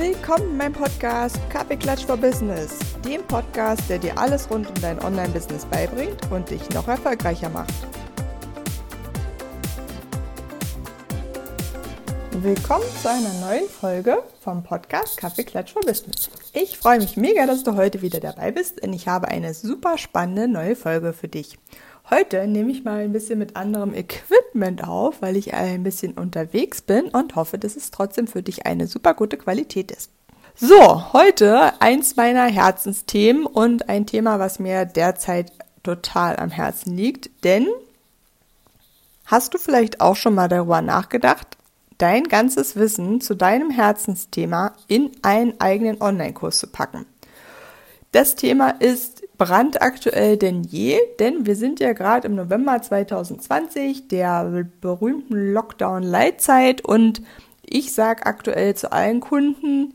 Willkommen in meinem Podcast Kaffeeklatsch for Business, dem Podcast, der dir alles rund um dein Online-Business beibringt und dich noch erfolgreicher macht. Willkommen zu einer neuen Folge vom Podcast Kaffeeklatsch for Business. Ich freue mich mega, dass du heute wieder dabei bist, denn ich habe eine super spannende neue Folge für dich. Heute nehme ich mal ein bisschen mit anderem Equipment auf, weil ich ein bisschen unterwegs bin und hoffe, dass es trotzdem für dich eine super gute Qualität ist. So, heute eins meiner Herzensthemen und ein Thema, was mir derzeit total am Herzen liegt, denn hast du vielleicht auch schon mal darüber nachgedacht, dein ganzes Wissen zu deinem Herzensthema in einen eigenen Online-Kurs zu packen? Das Thema ist brandaktuell denn je, denn wir sind ja gerade im November 2020, der berühmten Lockdown-Leitzeit und ich sage aktuell zu allen Kunden,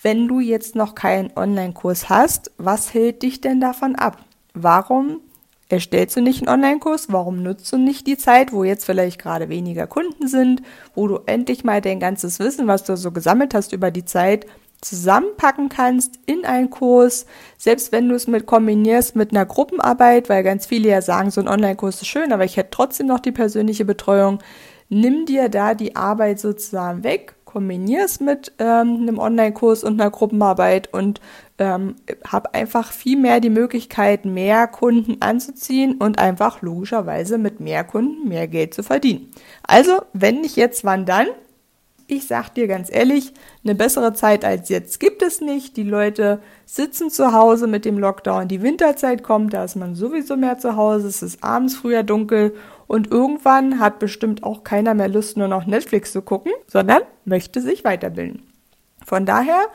wenn du jetzt noch keinen Online-Kurs hast, was hält dich denn davon ab? Warum erstellst du nicht einen Online-Kurs? Warum nutzt du nicht die Zeit, wo jetzt vielleicht gerade weniger Kunden sind, wo du endlich mal dein ganzes Wissen, was du so gesammelt hast über die Zeit, zusammenpacken kannst in einen Kurs, selbst wenn du es mit kombinierst mit einer Gruppenarbeit, weil ganz viele ja sagen, so ein Online-Kurs ist schön, aber ich hätte trotzdem noch die persönliche Betreuung. Nimm dir da die Arbeit sozusagen weg, kombinier es mit ähm, einem Online-Kurs und einer Gruppenarbeit und ähm, hab einfach viel mehr die Möglichkeit, mehr Kunden anzuziehen und einfach logischerweise mit mehr Kunden mehr Geld zu verdienen. Also, wenn nicht jetzt, wann dann? Ich sag dir ganz ehrlich, eine bessere Zeit als jetzt gibt es nicht. Die Leute sitzen zu Hause mit dem Lockdown. Die Winterzeit kommt, da ist man sowieso mehr zu Hause. Es ist abends früher dunkel und irgendwann hat bestimmt auch keiner mehr Lust, nur noch Netflix zu gucken, sondern möchte sich weiterbilden. Von daher,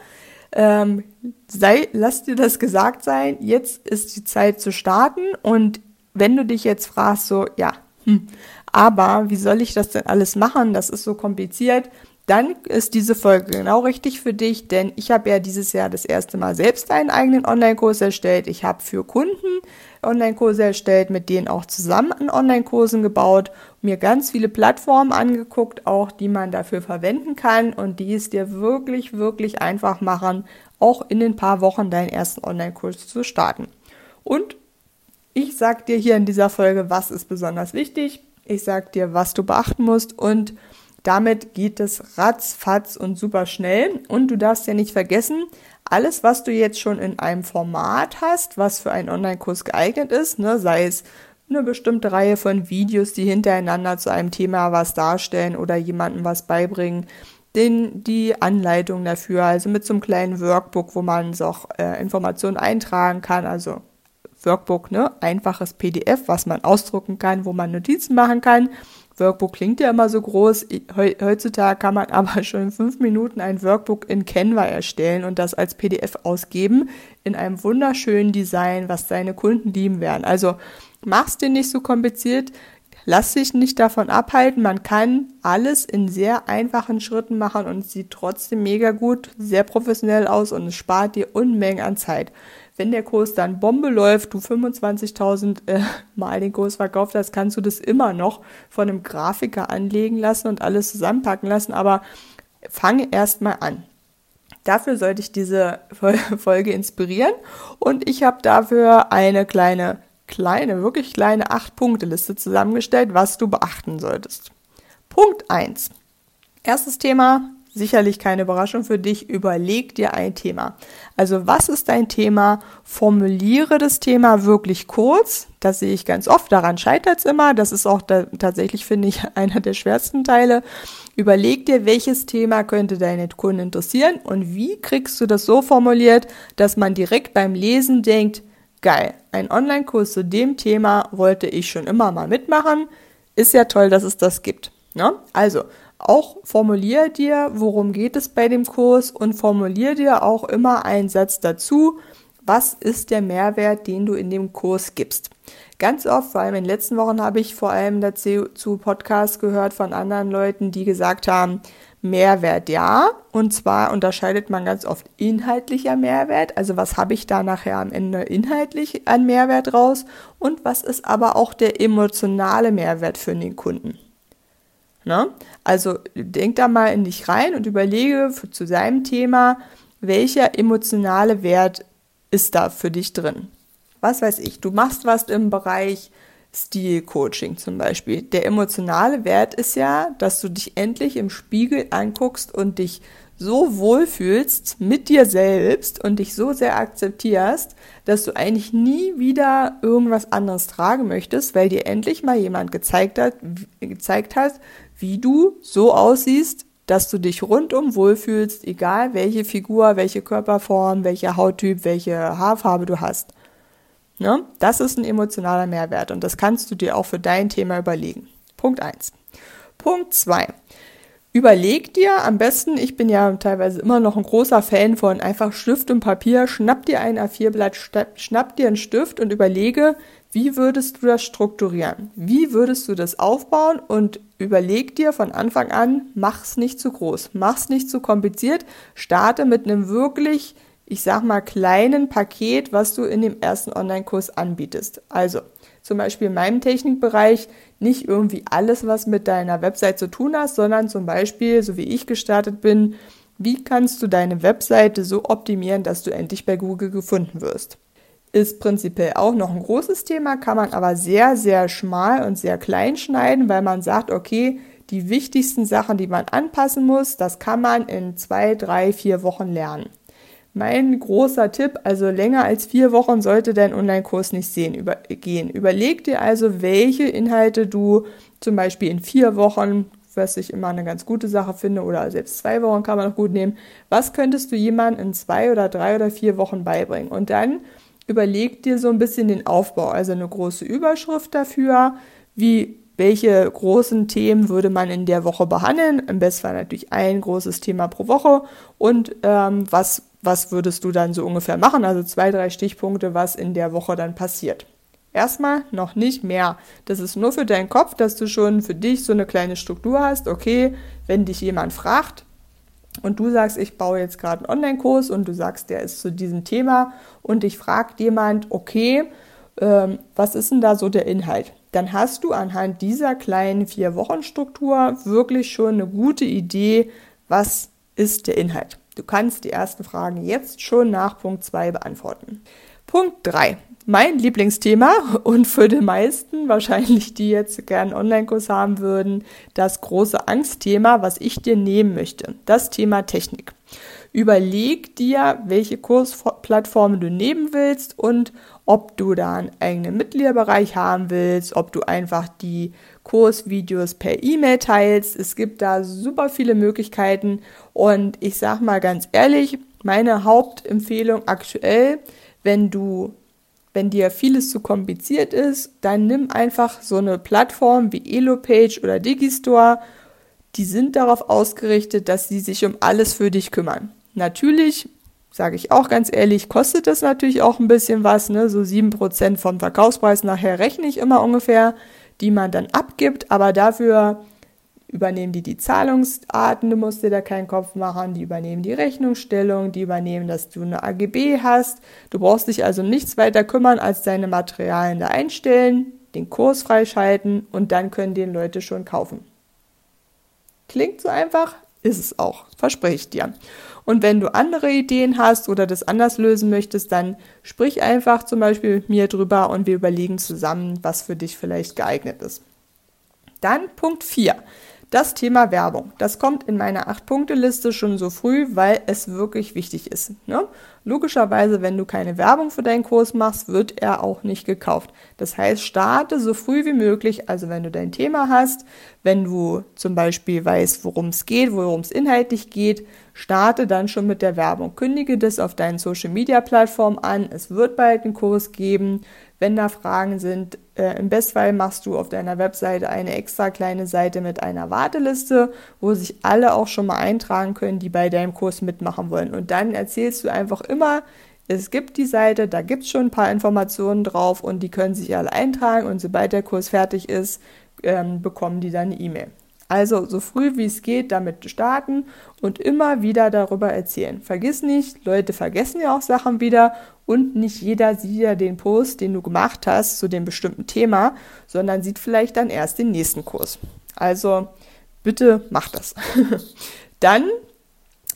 ähm, sei, lass dir das gesagt sein. Jetzt ist die Zeit zu starten und wenn du dich jetzt fragst, so, ja, hm, aber wie soll ich das denn alles machen? Das ist so kompliziert dann ist diese Folge genau richtig für dich, denn ich habe ja dieses Jahr das erste Mal selbst einen eigenen Online-Kurs erstellt. Ich habe für Kunden Online-Kurse erstellt, mit denen auch zusammen an Online-Kursen gebaut, mir ganz viele Plattformen angeguckt, auch die man dafür verwenden kann und die es dir wirklich, wirklich einfach machen, auch in den paar Wochen deinen ersten Online-Kurs zu starten. Und ich sag dir hier in dieser Folge, was ist besonders wichtig. Ich sag dir, was du beachten musst und damit geht es ratzfatz und super schnell. Und du darfst ja nicht vergessen, alles, was du jetzt schon in einem Format hast, was für einen Online-Kurs geeignet ist, ne, sei es eine bestimmte Reihe von Videos, die hintereinander zu einem Thema was darstellen oder jemandem was beibringen, den, die Anleitung dafür, also mit so einem kleinen Workbook, wo man so auch äh, Informationen eintragen kann, also Workbook, ne, einfaches PDF, was man ausdrucken kann, wo man Notizen machen kann Workbook klingt ja immer so groß. Heutzutage kann man aber schon in fünf Minuten ein Workbook in Canva erstellen und das als PDF ausgeben in einem wunderschönen Design, was deine Kunden lieben werden. Also mach's dir nicht so kompliziert. Lass dich nicht davon abhalten. Man kann alles in sehr einfachen Schritten machen und sieht trotzdem mega gut, sehr professionell aus und es spart dir Unmengen an Zeit wenn der Kurs dann Bombe läuft, du 25.000 äh, Mal den Kurs verkauft hast, kannst du das immer noch von einem Grafiker anlegen lassen und alles zusammenpacken lassen, aber fange erstmal an. Dafür sollte ich diese Folge inspirieren und ich habe dafür eine kleine, kleine, wirklich kleine 8-Punkte-Liste zusammengestellt, was du beachten solltest. Punkt 1. Erstes Thema, sicherlich keine Überraschung für dich, überleg dir ein Thema. Also was ist dein Thema? Formuliere das Thema wirklich kurz. Das sehe ich ganz oft, daran scheitert es immer. Das ist auch da, tatsächlich, finde ich, einer der schwersten Teile. Überleg dir, welches Thema könnte deine Kunden interessieren und wie kriegst du das so formuliert, dass man direkt beim Lesen denkt, geil, ein Online-Kurs zu dem Thema wollte ich schon immer mal mitmachen. Ist ja toll, dass es das gibt. Ne? Also, auch formulier dir, worum geht es bei dem Kurs und formulier dir auch immer einen Satz dazu, was ist der Mehrwert, den du in dem Kurs gibst. Ganz oft, vor allem in den letzten Wochen, habe ich vor allem dazu zu Podcasts gehört von anderen Leuten, die gesagt haben, Mehrwert ja. Und zwar unterscheidet man ganz oft inhaltlicher Mehrwert. Also was habe ich da nachher am Ende inhaltlich an Mehrwert raus? Und was ist aber auch der emotionale Mehrwert für den Kunden? Ne? Also denk da mal in dich rein und überlege für, zu seinem Thema, welcher emotionale Wert ist da für dich drin. Was weiß ich, du machst was im Bereich Stil-Coaching zum Beispiel. Der emotionale Wert ist ja, dass du dich endlich im Spiegel anguckst und dich so wohlfühlst mit dir selbst und dich so sehr akzeptierst, dass du eigentlich nie wieder irgendwas anderes tragen möchtest, weil dir endlich mal jemand gezeigt hat, gezeigt hat, wie du so aussiehst, dass du dich rundum wohlfühlst, egal welche Figur, welche Körperform, welcher Hauttyp, welche Haarfarbe du hast. Ne? Das ist ein emotionaler Mehrwert und das kannst du dir auch für dein Thema überlegen. Punkt eins. Punkt zwei. Überleg dir am besten, ich bin ja teilweise immer noch ein großer Fan von einfach Stift und Papier, schnapp dir ein A4-Blatt, schnapp dir einen Stift und überlege, wie würdest du das strukturieren? Wie würdest du das aufbauen? Und überleg dir von Anfang an, mach's nicht zu groß, mach's nicht zu kompliziert, starte mit einem wirklich, ich sag mal, kleinen Paket, was du in dem ersten Online-Kurs anbietest. Also, zum Beispiel in meinem Technikbereich nicht irgendwie alles, was mit deiner Website zu tun hast, sondern zum Beispiel, so wie ich gestartet bin, wie kannst du deine Webseite so optimieren, dass du endlich bei Google gefunden wirst. Ist prinzipiell auch noch ein großes Thema, kann man aber sehr, sehr schmal und sehr klein schneiden, weil man sagt, okay, die wichtigsten Sachen, die man anpassen muss, das kann man in zwei, drei, vier Wochen lernen. Mein großer Tipp, also länger als vier Wochen sollte dein Online-Kurs nicht sehen, über, gehen. Überleg dir also, welche Inhalte du zum Beispiel in vier Wochen, was ich immer eine ganz gute Sache finde, oder selbst zwei Wochen kann man noch gut nehmen, was könntest du jemandem in zwei oder drei oder vier Wochen beibringen? Und dann überleg dir so ein bisschen den Aufbau, also eine große Überschrift dafür, wie welche großen Themen würde man in der Woche behandeln? Im besten Fall natürlich ein großes Thema pro Woche und ähm, was was würdest du dann so ungefähr machen? Also zwei, drei Stichpunkte, was in der Woche dann passiert. Erstmal noch nicht mehr. Das ist nur für deinen Kopf, dass du schon für dich so eine kleine Struktur hast. Okay, wenn dich jemand fragt und du sagst, ich baue jetzt gerade einen Online-Kurs und du sagst, der ist zu diesem Thema und dich fragt jemand, okay, ähm, was ist denn da so der Inhalt? Dann hast du anhand dieser kleinen Vier-Wochen-Struktur wirklich schon eine gute Idee, was ist der Inhalt. Du kannst die ersten Fragen jetzt schon nach Punkt 2 beantworten. Punkt 3. Mein Lieblingsthema und für die meisten wahrscheinlich, die jetzt gerne einen Online-Kurs haben würden, das große Angstthema, was ich dir nehmen möchte. Das Thema Technik. Überleg dir, welche Kursplattformen du nehmen willst und ob du da einen eigenen Mitgliederbereich haben willst, ob du einfach die Kursvideos per E-Mail teilst. Es gibt da super viele Möglichkeiten und ich sag mal ganz ehrlich, meine Hauptempfehlung aktuell, wenn du wenn dir vieles zu kompliziert ist, dann nimm einfach so eine Plattform wie Elopage oder Digistore. Die sind darauf ausgerichtet, dass sie sich um alles für dich kümmern. Natürlich, sage ich auch ganz ehrlich, kostet das natürlich auch ein bisschen was. Ne? So sieben Prozent vom Verkaufspreis nachher rechne ich immer ungefähr, die man dann abgibt. Aber dafür übernehmen die die Zahlungsarten, du musst dir da keinen Kopf machen, die übernehmen die Rechnungsstellung, die übernehmen, dass du eine AGB hast. Du brauchst dich also nichts weiter kümmern, als deine Materialien da einstellen, den Kurs freischalten und dann können den Leute schon kaufen. Klingt so einfach, ist es auch, verspreche ich dir. Und wenn du andere Ideen hast oder das anders lösen möchtest, dann sprich einfach zum Beispiel mit mir drüber und wir überlegen zusammen, was für dich vielleicht geeignet ist. Dann Punkt 4. Das Thema Werbung, das kommt in meiner 8-Punkte-Liste schon so früh, weil es wirklich wichtig ist. Ne? Logischerweise, wenn du keine Werbung für deinen Kurs machst, wird er auch nicht gekauft. Das heißt, starte so früh wie möglich, also wenn du dein Thema hast, wenn du zum Beispiel weißt, worum es geht, worum es inhaltlich geht, starte dann schon mit der Werbung. Kündige das auf deinen Social-Media-Plattformen an. Es wird bald einen Kurs geben. Wenn da Fragen sind, äh, im Bestfall machst du auf deiner Webseite eine extra kleine Seite mit einer Warteliste, wo sich alle auch schon mal eintragen können, die bei deinem Kurs mitmachen wollen. Und dann erzählst du einfach immer, es gibt die Seite, da gibt es schon ein paar Informationen drauf und die können sich alle eintragen und sobald der Kurs fertig ist, ähm, bekommen die dann eine E-Mail. Also so früh wie es geht damit starten und immer wieder darüber erzählen. Vergiss nicht, Leute vergessen ja auch Sachen wieder und nicht jeder sieht ja den Post, den du gemacht hast zu dem bestimmten Thema, sondern sieht vielleicht dann erst den nächsten Kurs. Also bitte mach das. Dann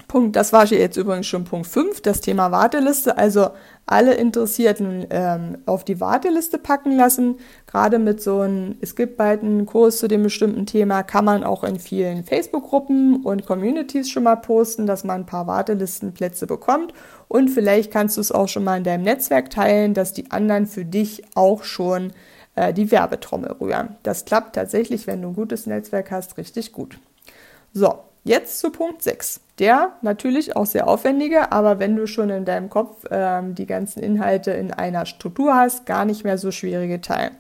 Punkt, das war jetzt übrigens schon Punkt 5, das Thema Warteliste. Also alle Interessierten ähm, auf die Warteliste packen lassen. Gerade mit so einem, es gibt bald einen Kurs zu dem bestimmten Thema, kann man auch in vielen Facebook-Gruppen und Communities schon mal posten, dass man ein paar Wartelistenplätze bekommt. Und vielleicht kannst du es auch schon mal in deinem Netzwerk teilen, dass die anderen für dich auch schon äh, die Werbetrommel rühren. Das klappt tatsächlich, wenn du ein gutes Netzwerk hast, richtig gut. So, Jetzt zu Punkt 6. Der natürlich auch sehr aufwendige, aber wenn du schon in deinem Kopf ähm, die ganzen Inhalte in einer Struktur hast, gar nicht mehr so schwierige Teil.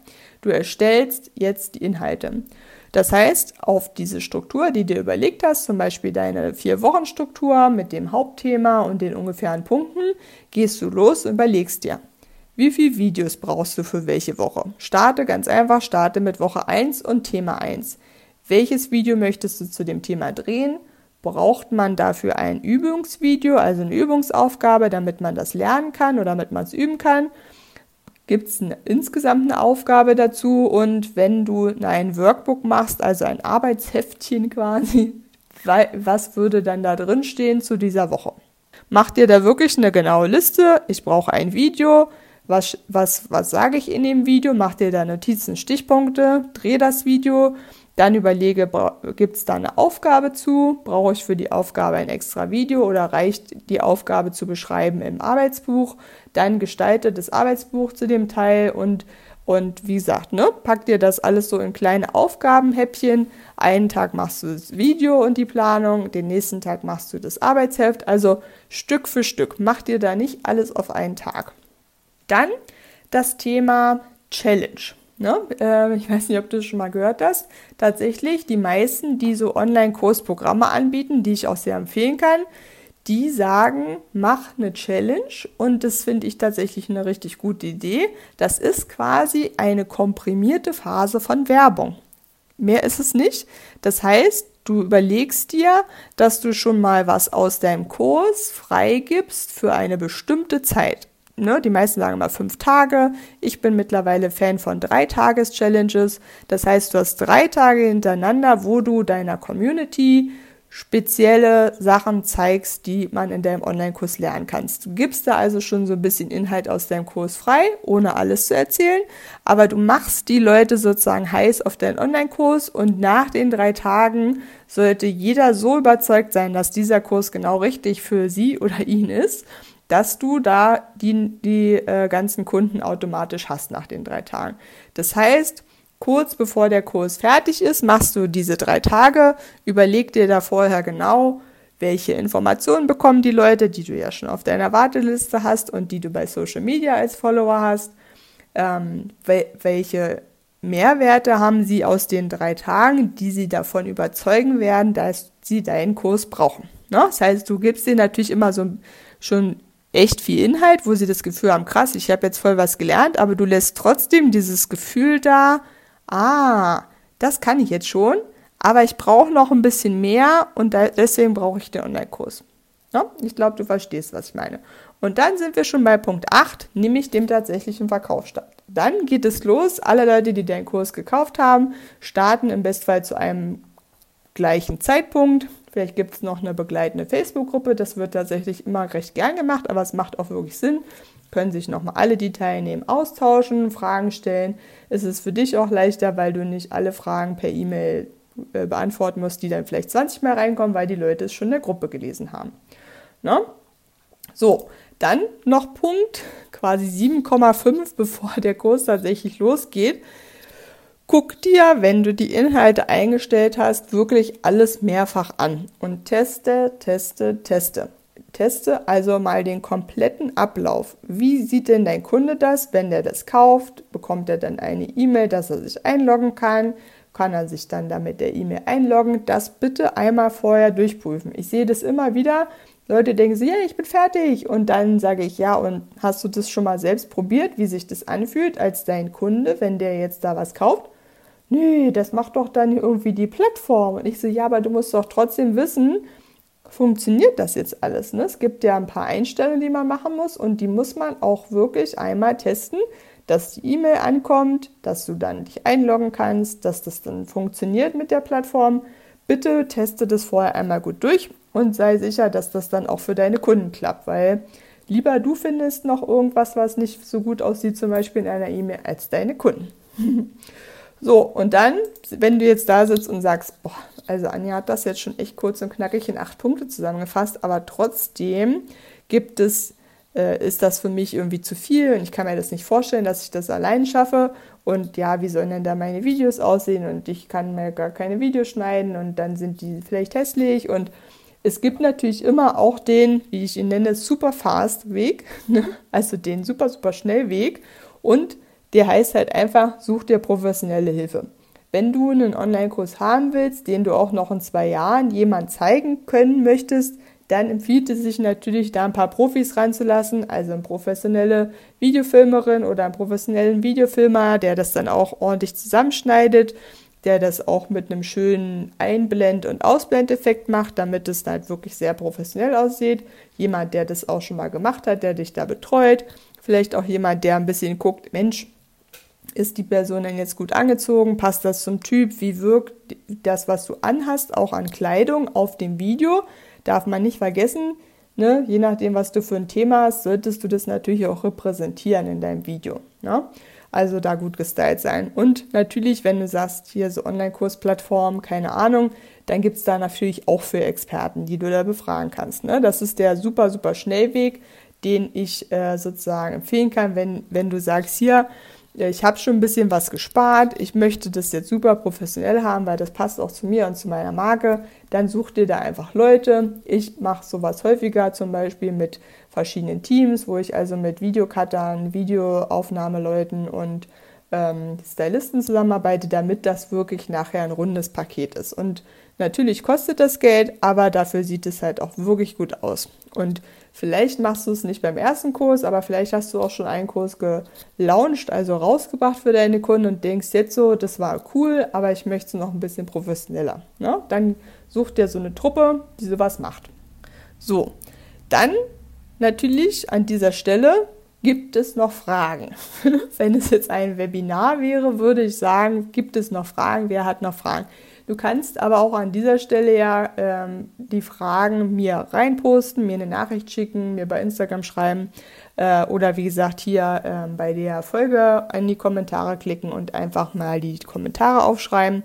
Du erstellst jetzt die Inhalte. Das heißt, auf diese Struktur, die du überlegt hast, zum Beispiel deine Vier-Wochen-Struktur mit dem Hauptthema und den ungefähren Punkten, gehst du los und überlegst dir, wie viele Videos brauchst du für welche Woche? Starte ganz einfach, starte mit Woche 1 und Thema 1. Welches Video möchtest du zu dem Thema drehen? Braucht man dafür ein Übungsvideo, also eine Übungsaufgabe, damit man das lernen kann oder damit man es üben kann? Gibt es insgesamt eine Aufgabe dazu? Und wenn du ein Workbook machst, also ein Arbeitsheftchen quasi, was würde dann da drin stehen zu dieser Woche? Mach dir da wirklich eine genaue Liste. Ich brauche ein Video. Was, was, was sage ich in dem Video? Mach dir da Notizen, Stichpunkte, dreh das Video dann überlege, gibt es da eine Aufgabe zu? Brauche ich für die Aufgabe ein extra Video oder reicht die Aufgabe zu beschreiben im Arbeitsbuch? Dann gestalte das Arbeitsbuch zu dem Teil und, und wie gesagt, ne, pack dir das alles so in kleine Aufgabenhäppchen. Einen Tag machst du das Video und die Planung, den nächsten Tag machst du das Arbeitsheft. Also Stück für Stück. Mach dir da nicht alles auf einen Tag. Dann das Thema Challenge. Ne? Äh, ich weiß nicht, ob du das schon mal gehört hast. Tatsächlich, die meisten, die so Online-Kursprogramme anbieten, die ich auch sehr empfehlen kann, die sagen, mach eine Challenge und das finde ich tatsächlich eine richtig gute Idee. Das ist quasi eine komprimierte Phase von Werbung. Mehr ist es nicht. Das heißt, du überlegst dir, dass du schon mal was aus deinem Kurs freigibst für eine bestimmte Zeit ne, die meisten sagen immer fünf Tage. Ich bin mittlerweile Fan von drei Tages-Challenges. Das heißt, du hast drei Tage hintereinander, wo du deiner Community spezielle Sachen zeigst, die man in deinem Online-Kurs lernen kannst. Du gibst da also schon so ein bisschen Inhalt aus deinem Kurs frei, ohne alles zu erzählen, aber du machst die Leute sozusagen heiß auf deinen Online-Kurs und nach den drei Tagen sollte jeder so überzeugt sein, dass dieser Kurs genau richtig für sie oder ihn ist, dass du da die, die äh, ganzen Kunden automatisch hast nach den drei Tagen. Das heißt, kurz bevor der Kurs fertig ist, machst du diese drei Tage, überleg dir da vorher genau, welche Informationen bekommen die Leute, die du ja schon auf deiner Warteliste hast und die du bei Social Media als Follower hast, ähm, wel welche Mehrwerte haben sie aus den drei Tagen, die sie davon überzeugen werden, dass sie deinen Kurs brauchen. Ne? Das heißt, du gibst ihnen natürlich immer so schon echt viel Inhalt, wo sie das Gefühl haben, krass, ich habe jetzt voll was gelernt, aber du lässt trotzdem dieses Gefühl da, ah, das kann ich jetzt schon, aber ich brauche noch ein bisschen mehr und da, deswegen brauche ich den Online-Kurs. Ja? Ich glaube, du verstehst, was ich meine. Und dann sind wir schon bei Punkt 8, nämlich dem tatsächlichen Verkaufsstart. Dann geht es los. Alle Leute, die deinen Kurs gekauft haben, starten im Bestfall zu einem gleichen Zeitpunkt. Vielleicht gibt es noch eine begleitende Facebook-Gruppe. Das wird tatsächlich immer recht gern gemacht, aber es macht auch wirklich Sinn. Können sich nochmal alle, die teilnehmen, austauschen, Fragen stellen. Es ist für dich auch leichter, weil du nicht alle Fragen per E-Mail äh, beantworten musst, die dann vielleicht 20 Mal reinkommen, weil die Leute es schon in der Gruppe gelesen haben. Ne? So, dann noch Punkt quasi 7,5, bevor der Kurs tatsächlich losgeht. Guck dir, wenn du die Inhalte eingestellt hast, wirklich alles mehrfach an und teste, teste, teste. Teste also mal den kompletten Ablauf. Wie sieht denn dein Kunde das, wenn der das kauft? Bekommt er dann eine E-Mail, dass er sich einloggen kann? Kann er sich dann damit der E-Mail einloggen? Das bitte einmal vorher durchprüfen. Ich sehe das immer wieder. Leute denken sich, ja, ich bin fertig. Und dann sage ich, ja, und hast du das schon mal selbst probiert, wie sich das anfühlt als dein Kunde, wenn der jetzt da was kauft? Nee, das macht doch dann irgendwie die Plattform. Und ich so, ja, aber du musst doch trotzdem wissen, funktioniert das jetzt alles? Ne? Es gibt ja ein paar Einstellungen, die man machen muss und die muss man auch wirklich einmal testen, dass die E-Mail ankommt, dass du dann dich einloggen kannst, dass das dann funktioniert mit der Plattform. bitte teste das vorher einmal gut durch und sei sicher, dass das dann auch für deine Kunden klappt, weil lieber du findest noch irgendwas, was nicht so gut aussieht, zum Beispiel in einer E-Mail, als deine Kunden. so, und dann, wenn du jetzt da sitzt und sagst, boah, also Anja hat das jetzt schon echt kurz und knackig in acht Punkte zusammengefasst, aber trotzdem gibt es, äh, ist das für mich irgendwie zu viel und ich kann mir das nicht vorstellen, dass ich das allein schaffe. Und ja, wie sollen denn da meine Videos aussehen? Und ich kann mir gar keine Videos schneiden und dann sind die vielleicht hässlich und es gibt natürlich immer auch den, wie ich ihn nenne, super fast Weg, ne? also den super, super schnell Weg. Und der heißt halt einfach, such dir professionelle Hilfe. Wenn du einen Online-Kurs haben willst, den du auch noch in zwei Jahren jemand zeigen können möchtest, dann empfiehlt es sich natürlich, da ein paar Profis ranzulassen, also eine professionelle Videofilmerin oder einen professionellen Videofilmer, der das dann auch ordentlich zusammenschneidet, der das auch mit einem schönen Einblend- und Ausblendeffekt macht, damit es halt wirklich sehr professionell aussieht. Jemand, der das auch schon mal gemacht hat, der dich da betreut. Vielleicht auch jemand, der ein bisschen guckt, Mensch, ist die Person denn jetzt gut angezogen? Passt das zum Typ? Wie wirkt das, was du anhast, auch an Kleidung auf dem Video? Darf man nicht vergessen, ne? je nachdem, was du für ein Thema hast, solltest du das natürlich auch repräsentieren in deinem Video. Ne? Also da gut gestylt sein. Und natürlich, wenn du sagst, hier so Online-Kursplattformen, keine Ahnung, dann gibt es da natürlich auch für Experten, die du da befragen kannst. Ne? Das ist der super, super Schnellweg, den ich äh, sozusagen empfehlen kann, wenn, wenn du sagst, hier, ich habe schon ein bisschen was gespart, ich möchte das jetzt super professionell haben, weil das passt auch zu mir und zu meiner Marke, dann such dir da einfach Leute. Ich mache sowas häufiger, zum Beispiel mit verschiedenen Teams, wo ich also mit Videocuttern, Videoaufnahmeleuten und ähm, Stylisten zusammenarbeite, damit das wirklich nachher ein rundes Paket ist. Und natürlich kostet das Geld, aber dafür sieht es halt auch wirklich gut aus. Und vielleicht machst du es nicht beim ersten Kurs, aber vielleicht hast du auch schon einen Kurs gelauncht, also rausgebracht für deine Kunden und denkst jetzt so, das war cool, aber ich möchte es noch ein bisschen professioneller. Ne? Dann such dir so eine Truppe, die sowas macht. So, dann natürlich an dieser Stelle Gibt es noch Fragen? Wenn es jetzt ein Webinar wäre, würde ich sagen, gibt es noch Fragen? Wer hat noch Fragen? Du kannst aber auch an dieser Stelle ja ähm, die Fragen mir reinposten, mir eine Nachricht schicken, mir bei Instagram schreiben äh, oder wie gesagt hier äh, bei der Folge in die Kommentare klicken und einfach mal die Kommentare aufschreiben.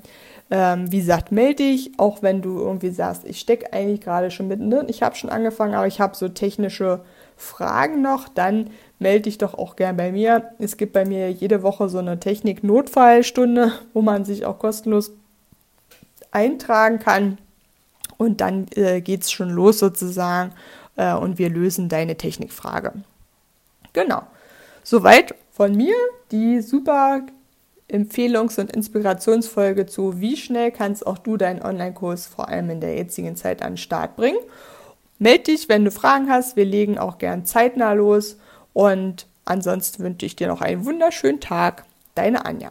Ähm, wie gesagt, melde dich, auch wenn du irgendwie sagst, ich stecke eigentlich gerade schon mittendrin, ich habe schon angefangen, aber ich habe so technische Fragen noch, dann melde dich doch auch gern bei mir. Es gibt bei mir jede Woche so eine Technik-Notfallstunde, wo man sich auch kostenlos eintragen kann. Und dann äh, geht es schon los sozusagen äh, und wir lösen deine Technikfrage. Genau. Soweit von mir die super Empfehlungs- und Inspirationsfolge zu, wie schnell kannst auch du deinen Online-Kurs vor allem in der jetzigen Zeit an den Start bringen. Meld dich, wenn du Fragen hast. Wir legen auch gern zeitnah los. Und ansonsten wünsche ich dir noch einen wunderschönen Tag. Deine Anja.